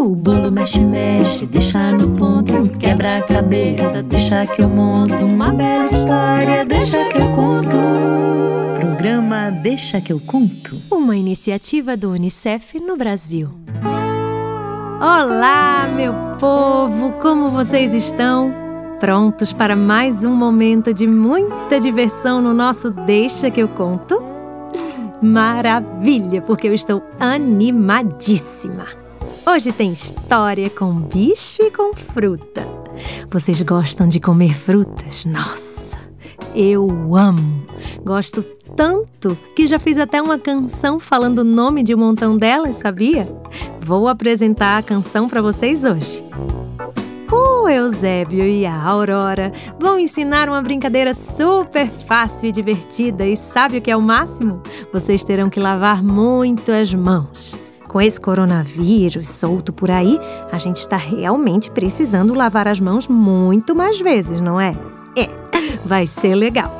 O bolo mexe, mexe, deixa no ponto. Quebra a cabeça, deixa que eu monto. Uma bela história, deixa que eu conto. Programa Deixa que eu conto. Uma iniciativa do Unicef no Brasil. Olá, meu povo! Como vocês estão? Prontos para mais um momento de muita diversão no nosso Deixa que eu conto? Maravilha, porque eu estou animadíssima! Hoje tem história com bicho e com fruta. Vocês gostam de comer frutas? Nossa, eu amo! Gosto tanto que já fiz até uma canção falando o nome de um montão delas, sabia? Vou apresentar a canção para vocês hoje. O Eusébio e a Aurora vão ensinar uma brincadeira super fácil e divertida. E sabe o que é o máximo? Vocês terão que lavar muito as mãos. Com esse coronavírus solto por aí, a gente está realmente precisando lavar as mãos muito mais vezes, não é? É, vai ser legal.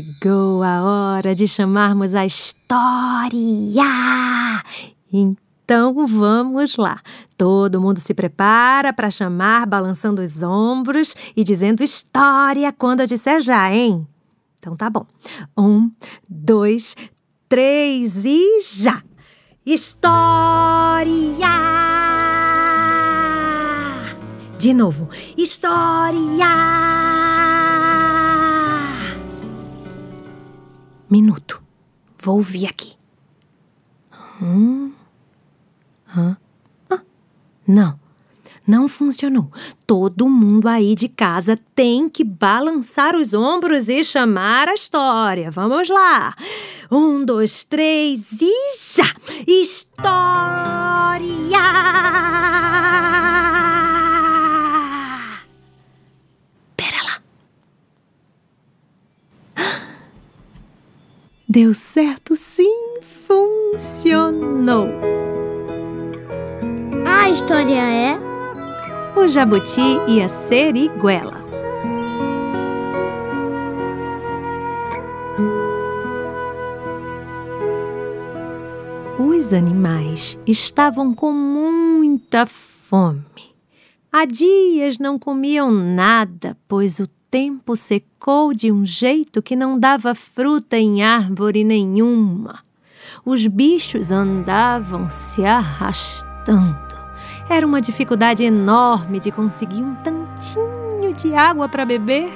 chegou a hora de chamarmos a história! Então vamos lá. Todo mundo se prepara para chamar, balançando os ombros e dizendo história quando eu disser já, hein? Então tá bom. Um, dois, três e já! História! De novo, história! Minuto. Vou ouvir aqui. Hum? Ah, não. Não funcionou. Todo mundo aí de casa tem que balançar os ombros e chamar a história. Vamos lá. Um, dois, três e já! História! Deu certo sim, funcionou. A história é O Jabuti e a Seriguela. Os animais estavam com muita fome. Há dias não comiam nada, pois o tempo secou de um jeito que não dava fruta em árvore nenhuma. Os bichos andavam se arrastando. Era uma dificuldade enorme de conseguir um tantinho de água para beber.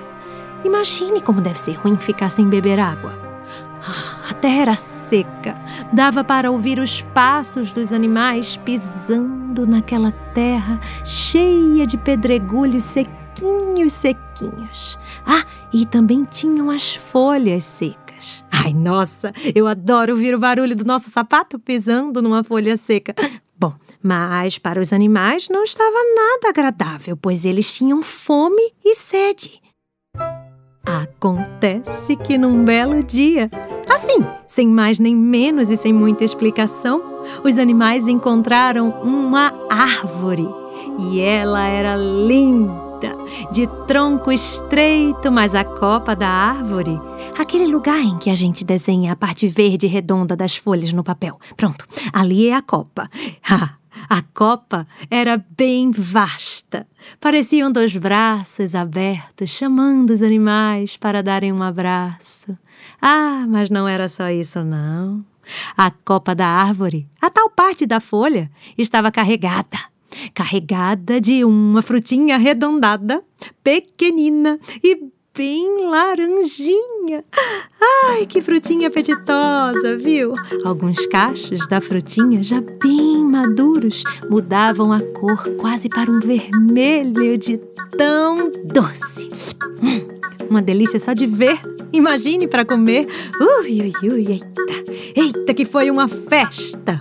Imagine como deve ser ruim ficar sem beber água. Ah, a terra era seca, dava para ouvir os passos dos animais pisando naquela terra cheia de pedregulhos sequinhos sequinhos, sequinhos. Ah, e também tinham as folhas secas. Ai, nossa, eu adoro ouvir o barulho do nosso sapato pisando numa folha seca. Bom, mas para os animais não estava nada agradável, pois eles tinham fome e sede. Acontece que num belo dia, assim, sem mais nem menos e sem muita explicação, os animais encontraram uma árvore e ela era linda de tronco estreito, mas a copa da árvore, aquele lugar em que a gente desenha a parte verde redonda das folhas no papel. Pronto, ali é a copa. Ha! A copa era bem vasta. Pareciam dois braços abertos, chamando os animais para darem um abraço. Ah, mas não era só isso, não. A copa da árvore, a tal parte da folha, estava carregada carregada de uma frutinha arredondada, pequenina e bem laranjinha. Ai, que frutinha apetitosa, viu? Alguns cachos da frutinha, já bem maduros, mudavam a cor quase para um vermelho de tão doce. Hum, uma delícia só de ver. Imagine para comer. Ui, ui, ui, eita. Eita, que foi uma festa.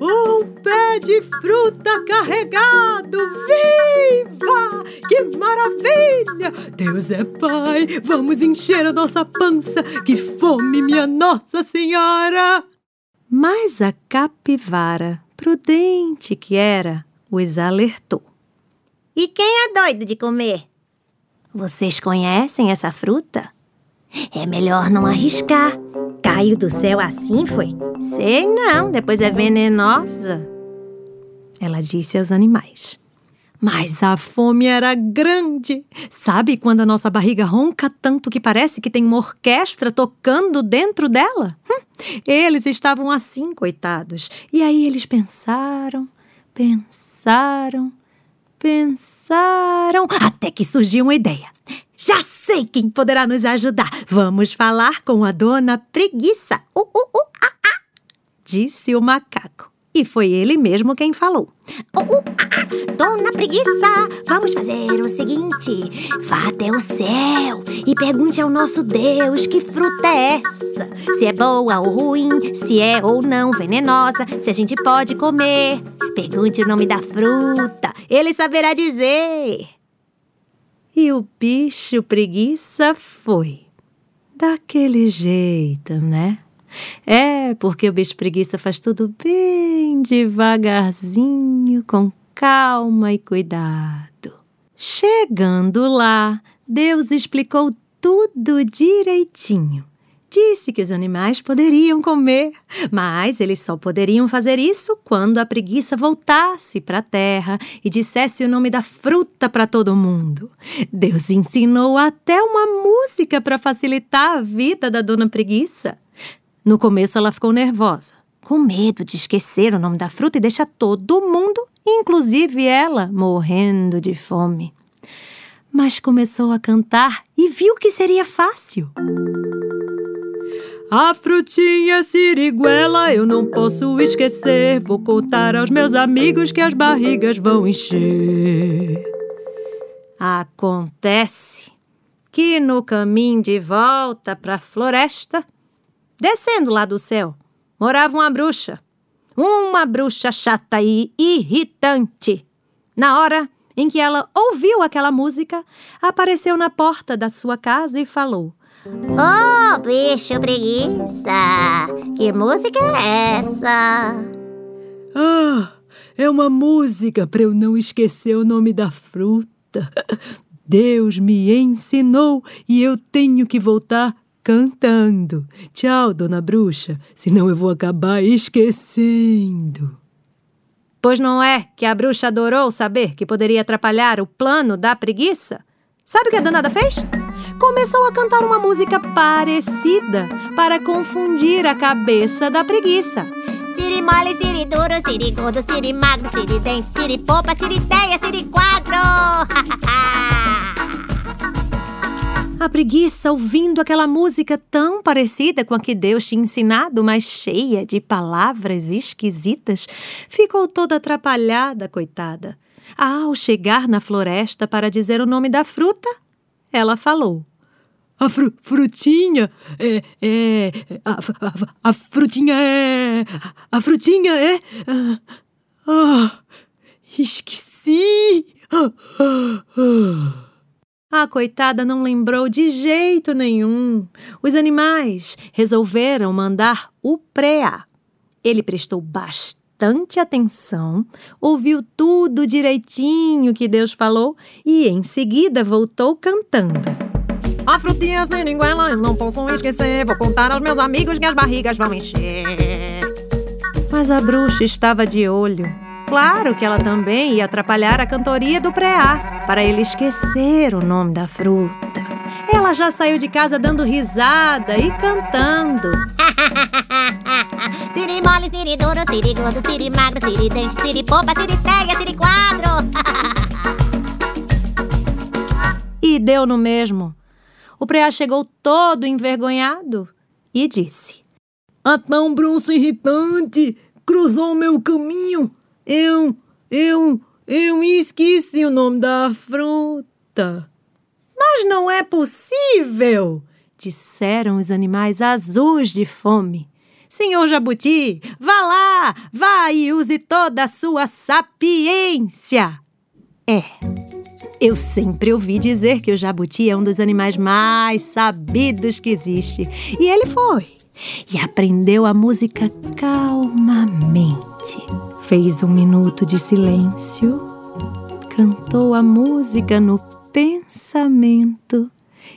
Um pé de fruta carregado! Viva! Que maravilha! Deus é Pai! Vamos encher a nossa pança! Que fome, minha Nossa Senhora! Mas a capivara, prudente que era, os alertou. E quem é doido de comer? Vocês conhecem essa fruta? É melhor não arriscar. Caiu do céu assim, foi? Sei não, depois é venenosa. Ela disse aos animais. Mas a fome era grande. Sabe quando a nossa barriga ronca tanto que parece que tem uma orquestra tocando dentro dela? Hum, eles estavam assim, coitados. E aí eles pensaram, pensaram, pensaram, até que surgiu uma ideia. Já sei quem poderá nos ajudar. Vamos falar com a dona Preguiça. Uh, uh, uh, ah, ah, disse o macaco. E foi ele mesmo quem falou. Uh, uh, ah. Dona Preguiça, vamos fazer o seguinte: vá até o céu e pergunte ao nosso Deus que fruta é essa. Se é boa ou ruim, se é ou não venenosa, se a gente pode comer. Pergunte o nome da fruta, ele saberá dizer. E o bicho preguiça foi. Daquele jeito, né? É, porque o bicho preguiça faz tudo bem devagarzinho, com calma e cuidado. Chegando lá, Deus explicou tudo direitinho disse que os animais poderiam comer, mas eles só poderiam fazer isso quando a preguiça voltasse para a terra e dissesse o nome da fruta para todo mundo. Deus ensinou até uma música para facilitar a vida da dona preguiça. No começo ela ficou nervosa, com medo de esquecer o nome da fruta e deixar todo mundo, inclusive ela, morrendo de fome. Mas começou a cantar e viu que seria fácil. A frutinha siriguela eu não posso esquecer. Vou contar aos meus amigos que as barrigas vão encher. Acontece que no caminho de volta para a floresta, descendo lá do céu, morava uma bruxa. Uma bruxa chata e irritante. Na hora em que ela ouviu aquela música, apareceu na porta da sua casa e falou: Oh, bicho preguiça! Que música é essa? Ah, é uma música para eu não esquecer o nome da fruta. Deus me ensinou e eu tenho que voltar cantando. Tchau, dona bruxa, senão eu vou acabar esquecendo. Pois não é que a bruxa adorou saber que poderia atrapalhar o plano da preguiça? Sabe o que a danada fez? Começou a cantar uma música parecida para confundir a cabeça da preguiça. Siri mole, siri duro, siri gordo, siri magro, siri dente, siri popa, siri teia, siri quadro. a preguiça, ouvindo aquela música tão parecida com a que Deus tinha ensinado, mas cheia de palavras esquisitas, ficou toda atrapalhada, coitada. Ao chegar na floresta para dizer o nome da fruta, ela falou. A fru frutinha é. é a, a, a, frutinha é. A frutinha é. Ah, esqueci! Ah, ah, ah. A coitada não lembrou de jeito nenhum. Os animais resolveram mandar o preá. Ele prestou bastante bastante atenção, ouviu tudo direitinho que Deus falou e em seguida voltou cantando. A frutinha sem linguela eu não posso esquecer. Vou contar aos meus amigos que as barrigas vão encher. Mas a bruxa estava de olho. Claro que ela também ia atrapalhar a cantoria do preá, para ele esquecer o nome da fruta. Ela já saiu de casa dando risada e cantando. Siri mole, siri duro, siri gordo, siri magro, siri dente, siri popa, siri teia, siri quadro. e deu no mesmo. o preá chegou todo envergonhado e disse: A tão bronça irritante cruzou meu caminho. Eu, eu, eu esqueci o nome da fruta. Mas não é possível! disseram os animais azuis de fome. Senhor Jabuti, vá lá, vá e use toda a sua sapiência. É, eu sempre ouvi dizer que o jabuti é um dos animais mais sabidos que existe. E ele foi. E aprendeu a música calmamente. Fez um minuto de silêncio. Cantou a música no pensamento.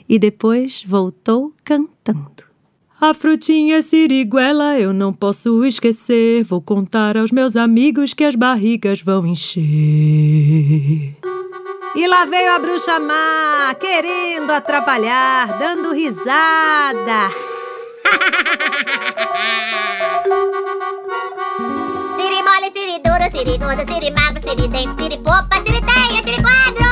E depois voltou cantando. A frutinha siriguela eu não posso esquecer. Vou contar aos meus amigos que as barrigas vão encher. E lá veio a bruxa má, querendo atrapalhar, dando risada. Siri gordo, siri magro, siri dente, siri popa, siri teia, siri quadro.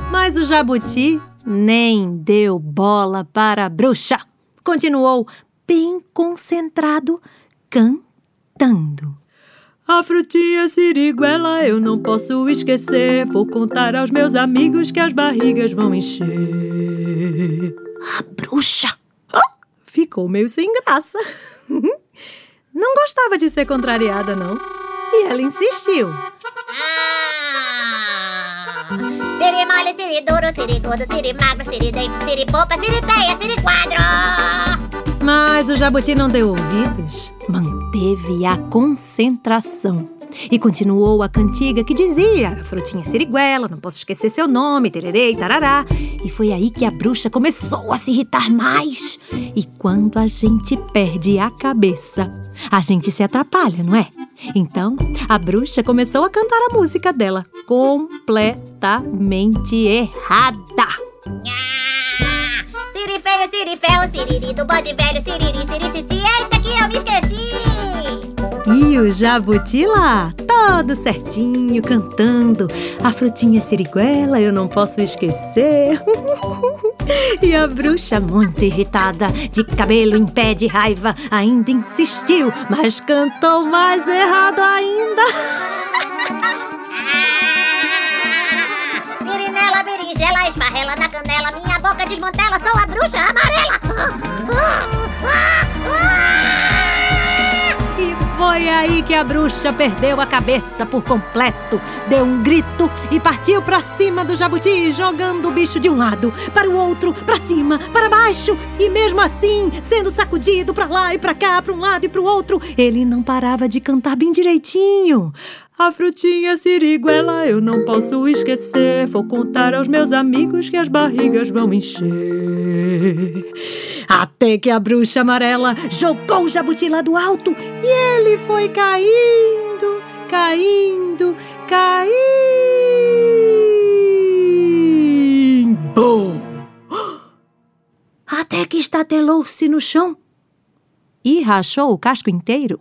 Mas o jabuti nem deu bola para a bruxa. Continuou bem concentrado, cantando. A frutinha siriguela eu não posso esquecer. Vou contar aos meus amigos que as barrigas vão encher. A bruxa oh, ficou meio sem graça. Não gostava de ser contrariada, não. E ela insistiu. Siri mole, siri duro, siri gordo, siri magro, siri dente, siri popa, siri teia, siri quadro. Mas o jabuti não deu ouvidos. Manteve a concentração. E continuou a cantiga que dizia: Frutinha siriguela, não posso esquecer seu nome, tererê, tarará. E foi aí que a bruxa começou a se irritar mais. E quando a gente perde a cabeça, a gente se atrapalha, não é? Então, a bruxa começou a cantar a música dela completamente errada. Siri feio, siri ferro, siriri do bode velho, siriri, siri, E o jabuti lá, todo certinho, cantando. A frutinha siriguela eu não posso esquecer. e a bruxa, muito irritada, de cabelo em pé de raiva, ainda insistiu, mas cantou mais errado ainda. Sirinela, berinjela, esparrela na canela, minha boca desmantela, sou a bruxa amarela! Que a bruxa perdeu a cabeça por completo, deu um grito e partiu para cima do jabuti, jogando o bicho de um lado para o outro, para cima, para baixo, e mesmo assim, sendo sacudido para lá e para cá, para um lado e para o outro, ele não parava de cantar bem direitinho. A frutinha siriguela eu não posso esquecer. Vou contar aos meus amigos que as barrigas vão encher. Até que a bruxa amarela jogou o jabuti lá do alto e ele foi caindo, caindo, caindo. Até que estatelou-se no chão e rachou o casco inteiro.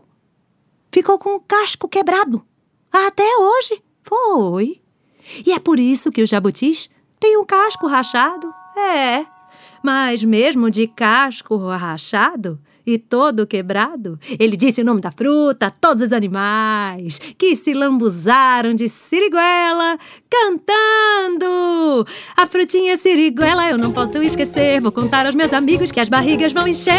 Ficou com o casco quebrado. Até hoje. Foi. E é por isso que os jabutis têm o casco rachado. É. Mas mesmo de casco rachado e todo quebrado, ele disse o nome da fruta a todos os animais que se lambuzaram de siriguela cantando. A frutinha siriguela eu não posso esquecer. Vou contar aos meus amigos que as barrigas vão encher.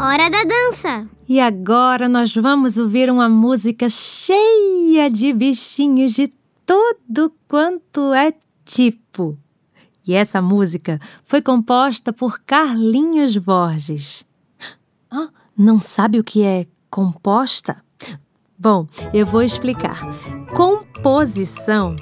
Hora da dança! E agora nós vamos ouvir uma música cheia de bichinhos de tudo quanto é tipo. E essa música foi composta por Carlinhos Borges. Ah, não sabe o que é composta? Bom, eu vou explicar. Composição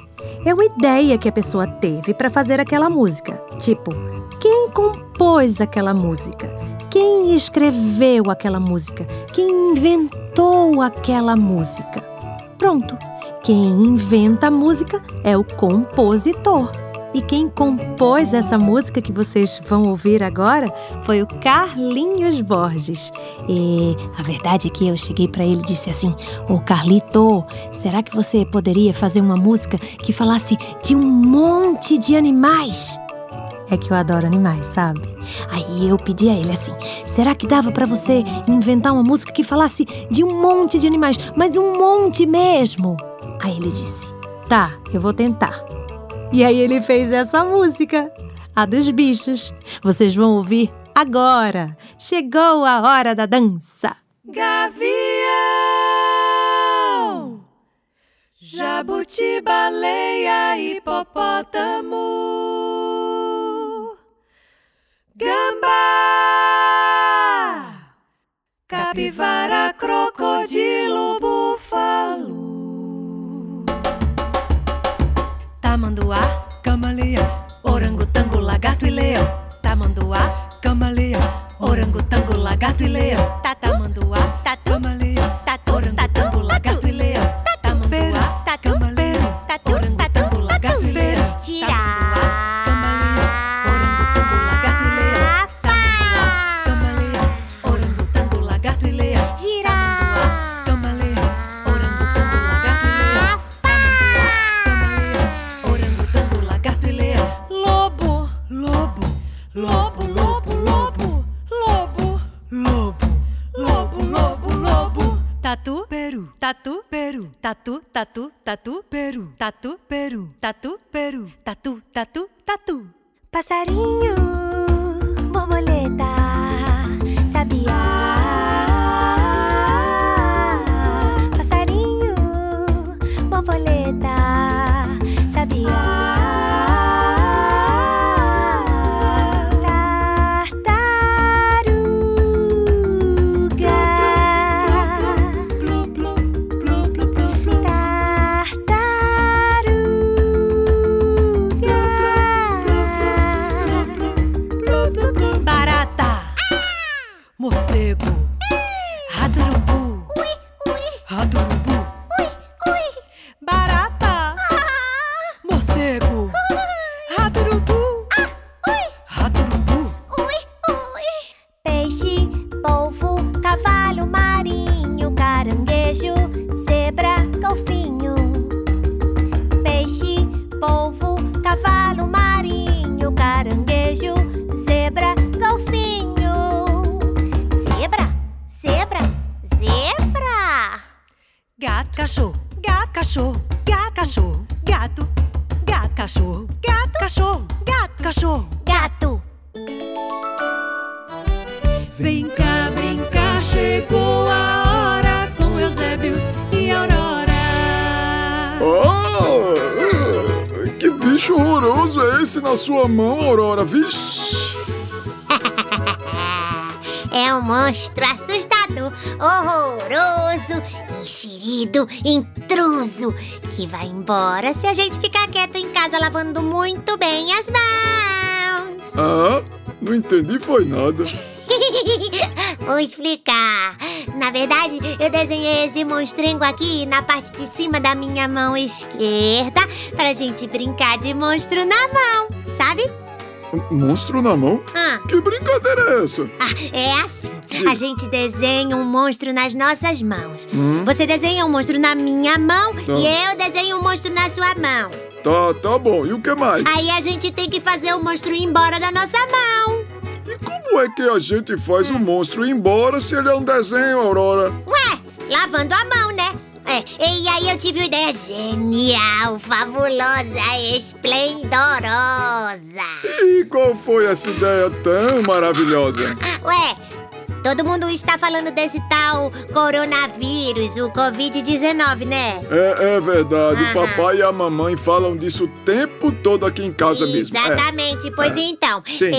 é uma ideia que a pessoa teve para fazer aquela música. Tipo, quem compôs aquela música? Quem escreveu aquela música? Quem inventou aquela música? Pronto. Quem inventa a música é o compositor. E quem compôs essa música que vocês vão ouvir agora foi o Carlinhos Borges. E a verdade é que eu cheguei para ele e disse assim: Ô Carlito, será que você poderia fazer uma música que falasse de um monte de animais? É que eu adoro animais, sabe? Aí eu pedi a ele assim: será que dava para você inventar uma música que falasse de um monte de animais, mas um monte mesmo? Aí ele disse: tá, eu vou tentar. E aí ele fez essa música, a dos bichos. Vocês vão ouvir agora. Chegou a hora da dança. Gavião, jabuti, baleia, hipopótamo, gambá, capivara, crocodilo, búfalo. Tamanduá, camaleão, orangotango, lagarto e leão. Tamanduá, camaleão, orangotango, lagarto e leão. Tatu, peru, tatu, peru, tatu, tatu, tatu. Passarinho, cachorro, gato, cachorro, gato, gato, cachorro, gato, cachorro, gato, cachorro. Gato. Vem cá, vem cá, chegou a hora com Eusébio e Aurora. Ah, que bicho horroroso é esse na sua mão, Aurora? Vixe! É um monstro assustador, horroroso, enxerido, que vai embora se a gente ficar quieto em casa lavando muito bem as mãos. Ah, não entendi foi nada. Vou explicar. Na verdade, eu desenhei esse monstrengo aqui na parte de cima da minha mão esquerda pra gente brincar de monstro na mão, sabe? Monstro na mão? Ah, Que brincadeira é essa? ah, é assim. A gente desenha um monstro nas nossas mãos. Hum? Você desenha um monstro na minha mão Tá. e eu desenho um monstro na sua mão. Tá, tá bom. E o que mais? Aí a gente tem que fazer o monstro ir embora da nossa mão. E como é que a gente faz o monstro ir embora se ele é um desenho, Aurora? Ué, lavando a mão, né? É, e aí eu tive uma ideia genial, fabulosa, esplendorosa. E qual foi essa ideia tão maravilhosa? Ué, todo mundo está falando desse tal coronavírus, o Covid-19, né? É, é verdade. O Aham. papai e a mamãe falam disso o tempo todo aqui em casa mesmo. É. Exatamente, pois então, Sim.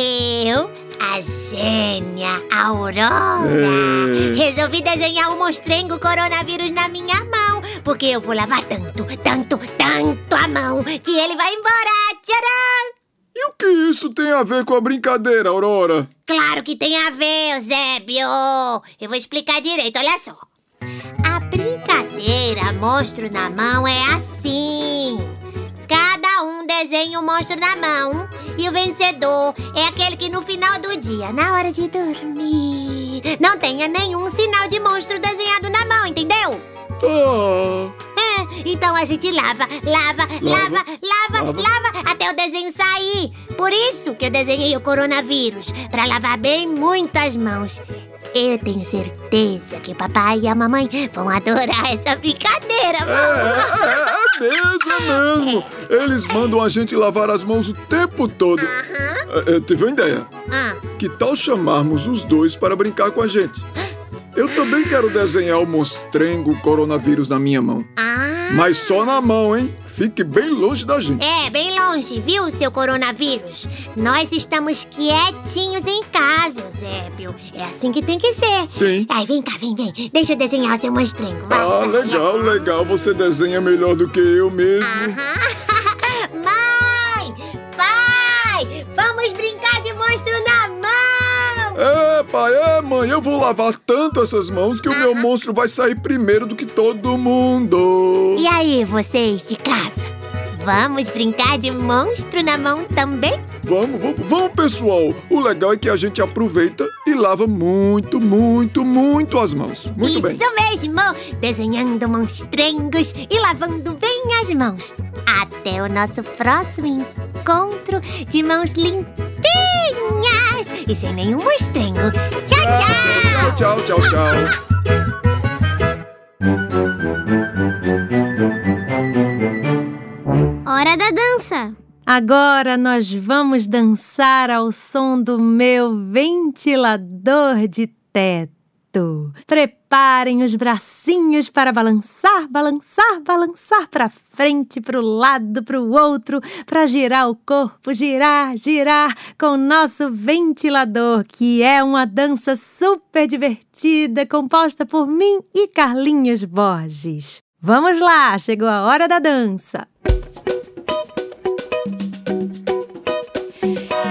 eu, a gênia Aurora, É. resolvi desenhar um monstrengo coronavírus na minha mão, porque eu vou lavar tanto, tanto, tanto a mão, que ele vai embora. Que isso tem a ver com a brincadeira, Aurora? Claro que tem a ver, Eusébio. Eu vou explicar direito, olha só. A brincadeira monstro na mão é assim. Cada um desenha o monstro na mão. E o vencedor é aquele que no final do dia, na hora de dormir, não tenha nenhum sinal de monstro desenhado na mão, entendeu? Tá. É, então a gente lava, lava, lava, lava, Lava. lava, até o desenho sair. Por isso que eu desenhei o coronavírus, pra lavar bem muito as mãos. Eu tenho certeza que o papai e a mamãe vão adorar essa brincadeira, É, vão. é, é mesmo, é mesmo. Eles mandam a gente lavar as mãos o tempo todo. É, é, tive uma ideia. Ah, Que tal chamarmos os dois para brincar com a gente? Eu também quero desenhar o monstrengo coronavírus na minha mão. ah. Mas só na mão, hein? Fique bem longe da gente. É, bem longe, viu, seu coronavírus? Nós estamos quietinhos em casa, Eusébio. É assim que tem que ser. Sim. Ai, vem cá, vem, vem. Deixa eu desenhar o seu monstrengo. vai. Ah, legal, legal. Você desenha melhor do que eu mesmo. Mãe! Pai! Vamos brincar de monstro na mão! É, pai, é, mãe. Eu vou lavar tanto essas mãos que o meu monstro vai sair primeiro do que todo mundo. E aí, vocês de casa? Vamos brincar de monstro na mão também? Vamos, vamos, vamos, pessoal. O legal é que a gente aproveita e lava muito, muito, muito as mãos. Muito Isso bem. mesmo! Desenhando monstrengos e lavando bem as mãos. Até o nosso próximo encontro de mãos limpinhas e sem nenhum monstrengo. Tchau, tchau! Tchau, tchau, tchau, tchau. Hora da dança. Agora nós vamos dançar ao som do meu ventilador de teto. Preparem os bracinhos para balançar, balançar, balançar para frente, para o lado, para o outro, para girar o corpo, girar, girar com o nosso ventilador, que é uma dança super divertida composta por mim e Carlinhos Borges. Vamos lá, chegou a hora da dança.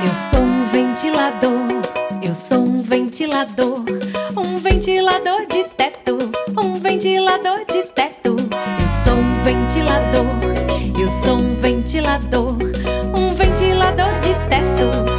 Eu sou um ventilador, eu sou um ventilador, ventilador de teto, um ventilador de teto. Eu sou um ventilador, eu sou um ventilador, um ventilador de teto,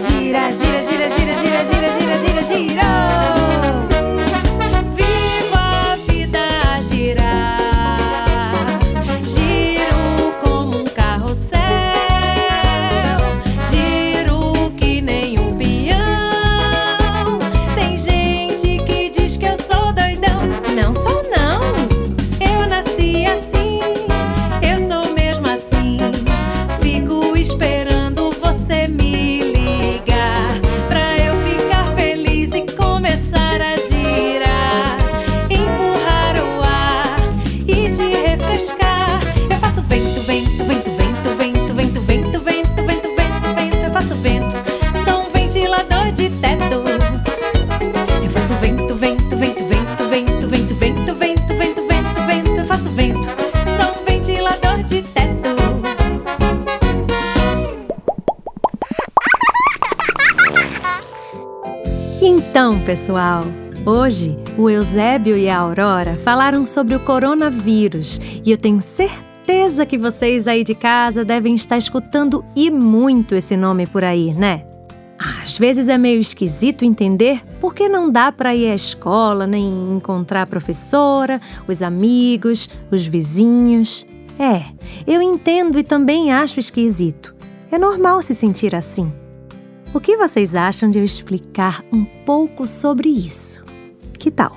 gira, gira, gira, gira, gira, gira, gira, gira, girou. Então, pessoal, hoje o Eusébio e a Aurora falaram sobre o coronavírus e eu tenho certeza que vocês aí de casa devem estar escutando e muito esse nome por aí, né? Às vezes é meio esquisito entender por que não dá para ir à escola, nem encontrar a professora, os amigos, os vizinhos. É, eu entendo e também acho esquisito. É normal se sentir assim. O que vocês acham de eu explicar um pouco sobre isso? Que tal?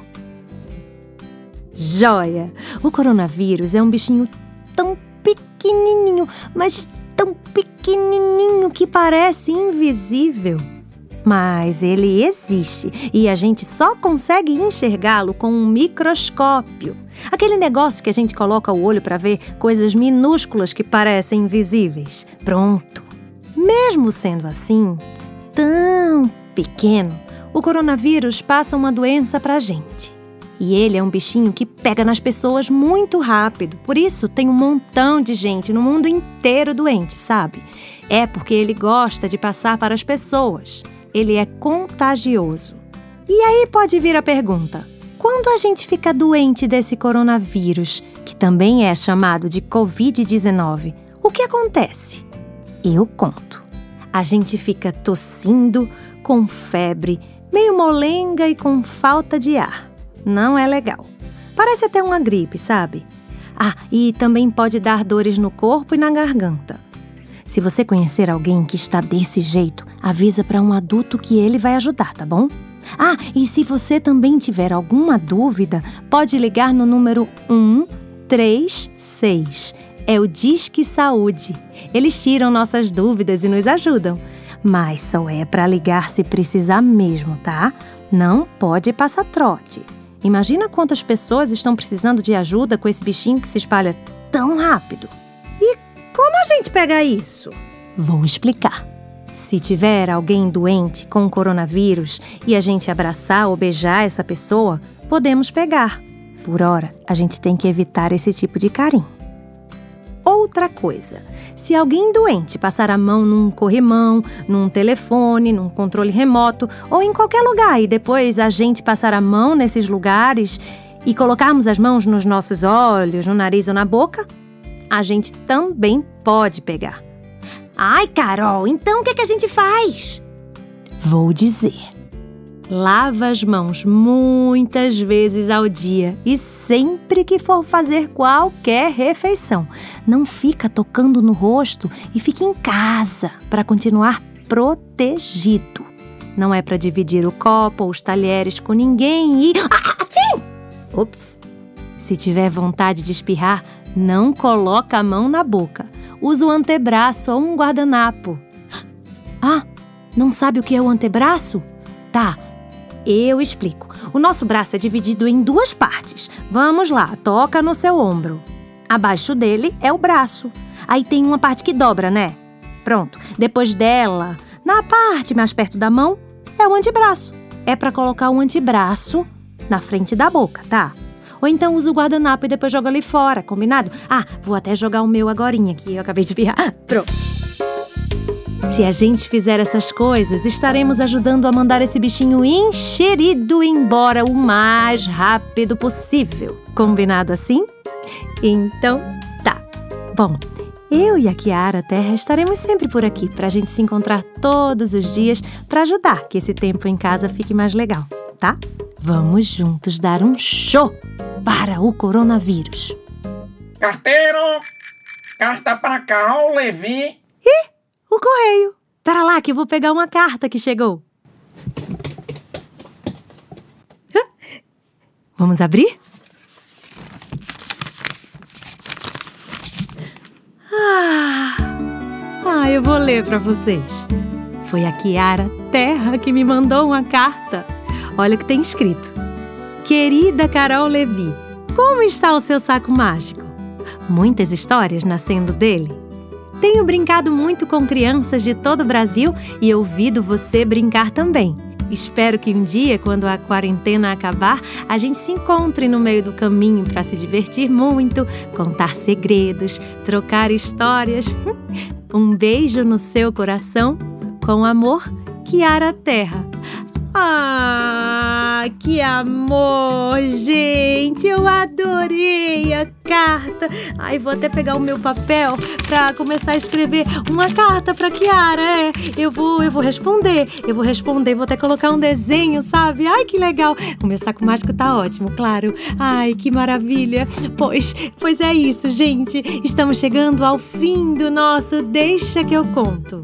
Joia! O coronavírus é um bichinho tão pequenininho, mas tão pequenininho que parece invisível. Mas ele existe e a gente só consegue enxergá-lo com um microscópio. Aquele negócio que a gente coloca o olho para ver coisas minúsculas que parecem invisíveis. Pronto. Mesmo sendo assim, tão pequeno, o coronavírus passa uma doença para a gente. E ele é um bichinho que pega nas pessoas muito rápido. Por isso, tem um montão de gente no mundo inteiro doente, sabe? É porque ele gosta de passar para as pessoas. Ele é contagioso. E aí pode vir a pergunta: quando a gente fica doente desse coronavírus, que também é chamado de Covid-19, o que acontece? Eu conto. A gente fica tossindo, com febre, meio molenga e com falta de ar. Não é legal. Parece até uma gripe, sabe? Ah, e também pode dar dores no corpo e na garganta. Se você conhecer alguém que está desse jeito, avisa para um adulto que ele vai ajudar, tá bom? Ah, e se você também tiver alguma dúvida, pode ligar no número 136. É o Disque Saúde. Eles tiram nossas dúvidas e nos ajudam. Mas só é para ligar se precisar mesmo, tá? Não pode passar trote. Imagina quantas pessoas estão precisando de ajuda com esse bichinho que se espalha tão rápido. E como a gente pega isso? Vou explicar. Se tiver alguém doente com coronavírus e a gente abraçar ou beijar essa pessoa, podemos pegar. Por hora, a gente tem que evitar esse tipo de carinho. Outra coisa, se alguém doente passar a mão num corrimão, num telefone, num controle remoto ou em qualquer lugar e depois a gente passar a mão nesses lugares e colocarmos as mãos nos nossos olhos, no nariz ou na boca, a gente também pode pegar. Ai, Carol, então o que, é que a gente faz? Vou dizer. Lava as mãos muitas vezes ao dia e sempre que for fazer qualquer refeição. Não fica tocando no rosto e fique em casa para continuar protegido. Não é para dividir o copo ou os talheres com ninguém e. Ah, sim! Ops! Se tiver vontade de espirrar, não coloca a mão na boca. Usa o antebraço ou um guardanapo. Ah, não sabe o que é o antebraço? Tá, eu explico. O nosso braço é dividido em duas partes. Vamos lá, toca no seu ombro. Abaixo dele é o braço. Aí tem uma parte que dobra, né? Pronto. Depois dela, na parte mais perto da mão, é o antebraço. É para colocar o antebraço na frente da boca, tá? Ou então usa o guardanapo e depois joga ali fora, combinado? Ah, vou até jogar o meu agorinha que eu acabei de pirrar. Pronto. Se a gente fizer essas coisas, estaremos ajudando a mandar esse bichinho encherido embora o mais rápido possível. Combinado assim? Então tá. Bom, eu e a Kiara Terra estaremos sempre por aqui para a gente se encontrar todos os dias para ajudar que esse tempo em casa fique mais legal, tá? Vamos juntos dar um show para o coronavírus. Carteiro! Carta para Carol Levi. Ih, o correio. Pera lá que eu vou pegar uma carta que chegou. Vamos abrir? Ah, ah eu vou ler para vocês. Foi a Kiara Terra que me mandou uma carta. Olha o que tem escrito. Querida Carol Levi, como está o seu saco mágico? Muitas histórias nascendo dele? Tenho brincado muito com crianças de todo o Brasil e ouvido você brincar também. Espero que um dia, quando a quarentena acabar, a gente se encontre no meio do caminho para se divertir muito, contar segredos, trocar histórias. Um beijo no seu coração, com amor, Kiara Terra. Ah, que amor, gente! Eu adorei a carta. Ai, vou até pegar o meu papel pra começar a escrever uma carta pra Kiara. É, eu vou, eu vou responder. Eu vou responder, vou até colocar um desenho, sabe? Ai, que legal. Começar com mágico tá ótimo, claro. Ai, que maravilha. Pois, pois é isso, gente. Estamos chegando ao fim do nosso Deixa que eu conto.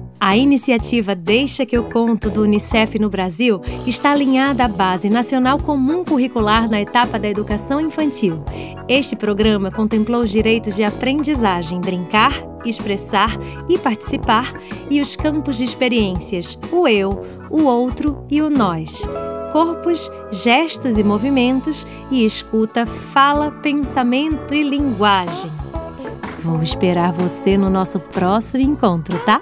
A iniciativa Deixa que eu conto do Unicef no Brasil está alinhada à Base Nacional Comum Curricular na etapa da educação infantil. Este programa contemplou os direitos de aprendizagem, brincar, expressar e participar e os campos de experiências, o eu, o outro e o nós. Corpos, gestos e movimentos e escuta, fala, pensamento e linguagem. Vou esperar você no nosso próximo encontro, tá?